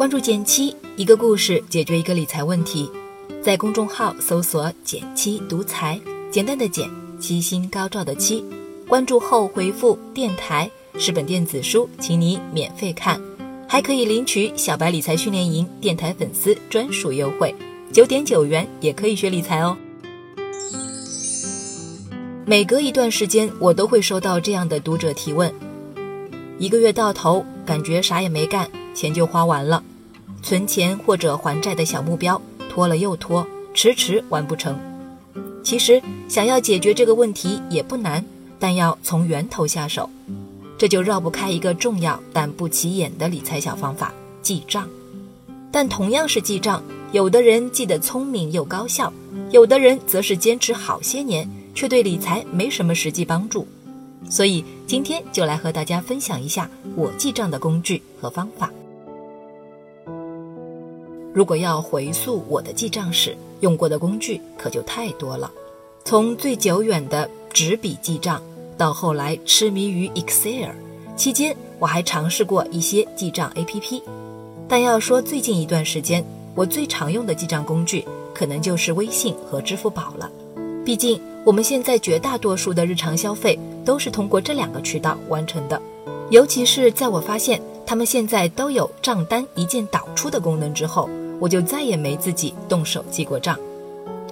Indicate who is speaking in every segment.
Speaker 1: 关注减七，一个故事解决一个理财问题。在公众号搜索“减七独裁，简单的简，七星高照的七。关注后回复“电台”是本电子书，请你免费看，还可以领取小白理财训练营电台粉丝专属优惠，九点九元也可以学理财哦。每隔一段时间，我都会收到这样的读者提问：一个月到头，感觉啥也没干，钱就花完了，存钱或者还债的小目标拖了又拖，迟迟完不成。其实想要解决这个问题也不难，但要从源头下手，这就绕不开一个重要但不起眼的理财小方法——记账。但同样是记账，有的人记得聪明又高效，有的人则是坚持好些年。却对理财没什么实际帮助，所以今天就来和大家分享一下我记账的工具和方法。如果要回溯我的记账史，用过的工具可就太多了，从最久远的纸笔记账，到后来痴迷于 Excel，期间我还尝试过一些记账 APP。但要说最近一段时间我最常用的记账工具，可能就是微信和支付宝了，毕竟。我们现在绝大多数的日常消费都是通过这两个渠道完成的，尤其是在我发现他们现在都有账单一键导出的功能之后，我就再也没自己动手记过账。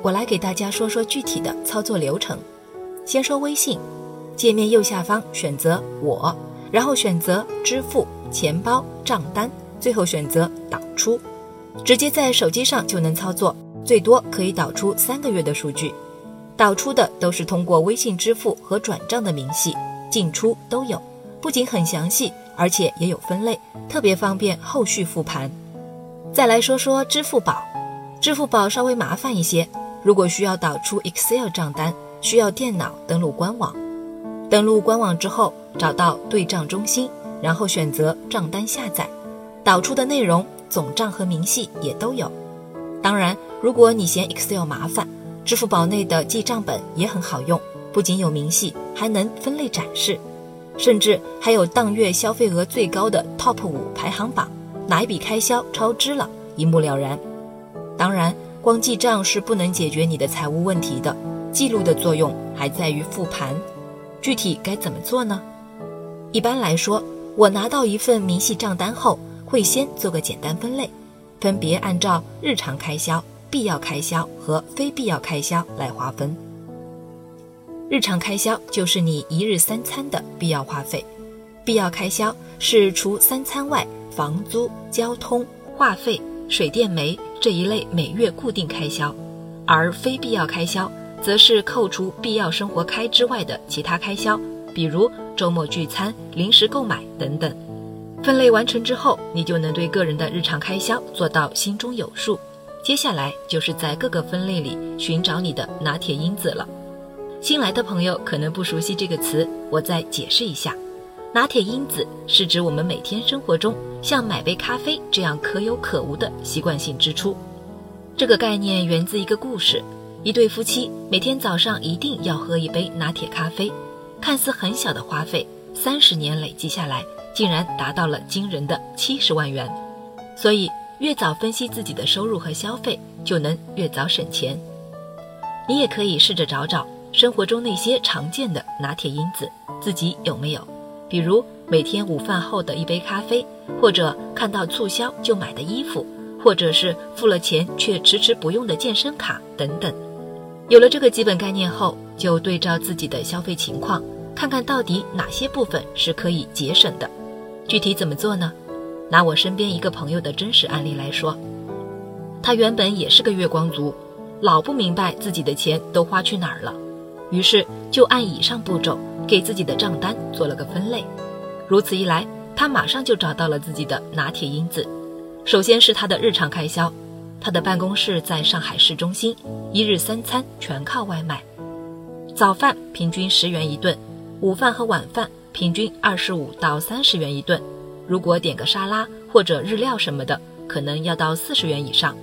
Speaker 1: 我来给大家说说具体的操作流程。先说微信，界面右下方选择我，然后选择支付、钱包、账单，最后选择导出，直接在手机上就能操作，最多可以导出三个月的数据。导出的都是通过微信支付和转账的明细，进出都有，不仅很详细，而且也有分类，特别方便后续复盘。再来说说支付宝，支付宝稍微麻烦一些，如果需要导出 Excel 账单，需要电脑登录官网。登录官网之后，找到对账中心，然后选择账单下载，导出的内容总账和明细也都有。当然，如果你嫌 Excel 麻烦，支付宝内的记账本也很好用，不仅有明细，还能分类展示，甚至还有当月消费额最高的 TOP 五排行榜，哪一笔开销超支了，一目了然。当然，光记账是不能解决你的财务问题的，记录的作用还在于复盘。具体该怎么做呢？一般来说，我拿到一份明细账单后，会先做个简单分类，分别按照日常开销。必要开销和非必要开销来划分。日常开销就是你一日三餐的必要花费，必要开销是除三餐外，房租、交通、话费、水电煤这一类每月固定开销，而非必要开销则是扣除必要生活开支外的其他开销，比如周末聚餐、临时购买等等。分类完成之后，你就能对个人的日常开销做到心中有数。接下来就是在各个分类里寻找你的拿铁因子了。新来的朋友可能不熟悉这个词，我再解释一下。拿铁因子是指我们每天生活中像买杯咖啡这样可有可无的习惯性支出。这个概念源自一个故事：一对夫妻每天早上一定要喝一杯拿铁咖啡，看似很小的花费，三十年累积下来，竟然达到了惊人的七十万元。所以。越早分析自己的收入和消费，就能越早省钱。你也可以试着找找生活中那些常见的拿铁因子，自己有没有？比如每天午饭后的一杯咖啡，或者看到促销就买的衣服，或者是付了钱却迟迟不用的健身卡等等。有了这个基本概念后，就对照自己的消费情况，看看到底哪些部分是可以节省的。具体怎么做呢？拿我身边一个朋友的真实案例来说，他原本也是个月光族，老不明白自己的钱都花去哪儿了，于是就按以上步骤给自己的账单做了个分类。如此一来，他马上就找到了自己的拿铁因子。首先是他的日常开销，他的办公室在上海市中心，一日三餐全靠外卖，早饭平均十元一顿，午饭和晚饭平均二十五到三十元一顿。如果点个沙拉或者日料什么的，可能要到四十元以上。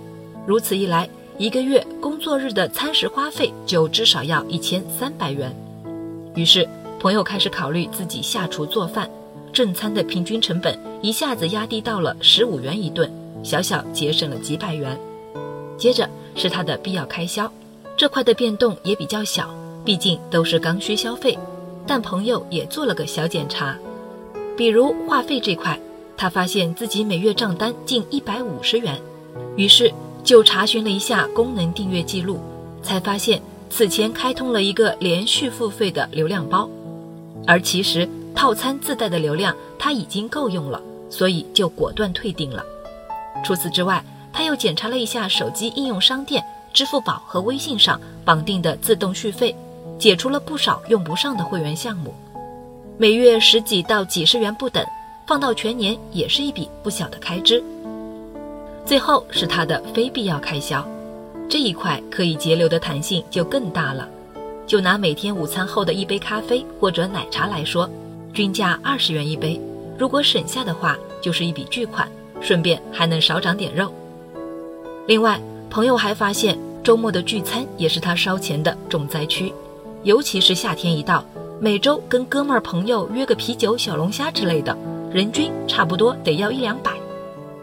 Speaker 1: 如此一来，一个月工作日的餐食花费就至少要一千三百元。于是，朋友开始考虑自己下厨做饭，正餐的平均成本一下子压低到了十五元一顿，小小节省了几百元。接着是他的必要开销，这块的变动也比较小，毕竟都是刚需消费。但朋友也做了个小检查，比如话费这块，他发现自己每月账单近一百五十元，于是就查询了一下功能订阅记录，才发现此前开通了一个连续付费的流量包，而其实套餐自带的流量他已经够用了，所以就果断退订了。除此之外，他又检查了一下手机应用商店、支付宝和微信上绑定的自动续费。解除了不少用不上的会员项目，每月十几到几十元不等，放到全年也是一笔不小的开支。最后是他的非必要开销，这一块可以节流的弹性就更大了。就拿每天午餐后的一杯咖啡或者奶茶来说，均价二十元一杯，如果省下的话，就是一笔巨款，顺便还能少长点肉。另外，朋友还发现周末的聚餐也是他烧钱的重灾区。尤其是夏天一到，每周跟哥们儿朋友约个啤酒、小龙虾之类的，人均差不多得要一两百。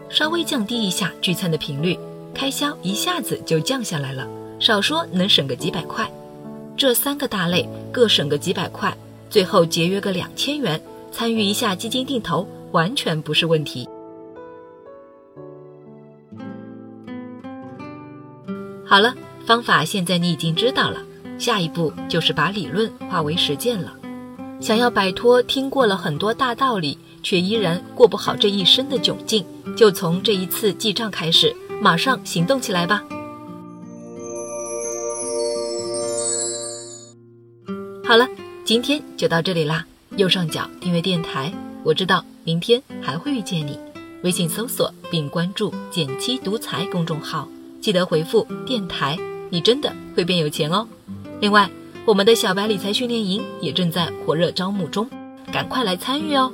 Speaker 1: 稍微降低一下聚餐的频率，开销一下子就降下来了，少说能省个几百块。这三个大类各省个几百块，最后节约个两千元，参与一下基金定投，完全不是问题。好了，方法现在你已经知道了。下一步就是把理论化为实践了。想要摆脱听过了很多大道理却依然过不好这一生的窘境，就从这一次记账开始，马上行动起来吧。今天就到这里啦。右上角订阅电台，我知道明天还会遇见你。微信搜索并关注“减七独裁”公众号，记得回复“电台”，你真的会变有钱哦。另外，我们的小白理财训练营也正在火热招募中，赶快来参与哦！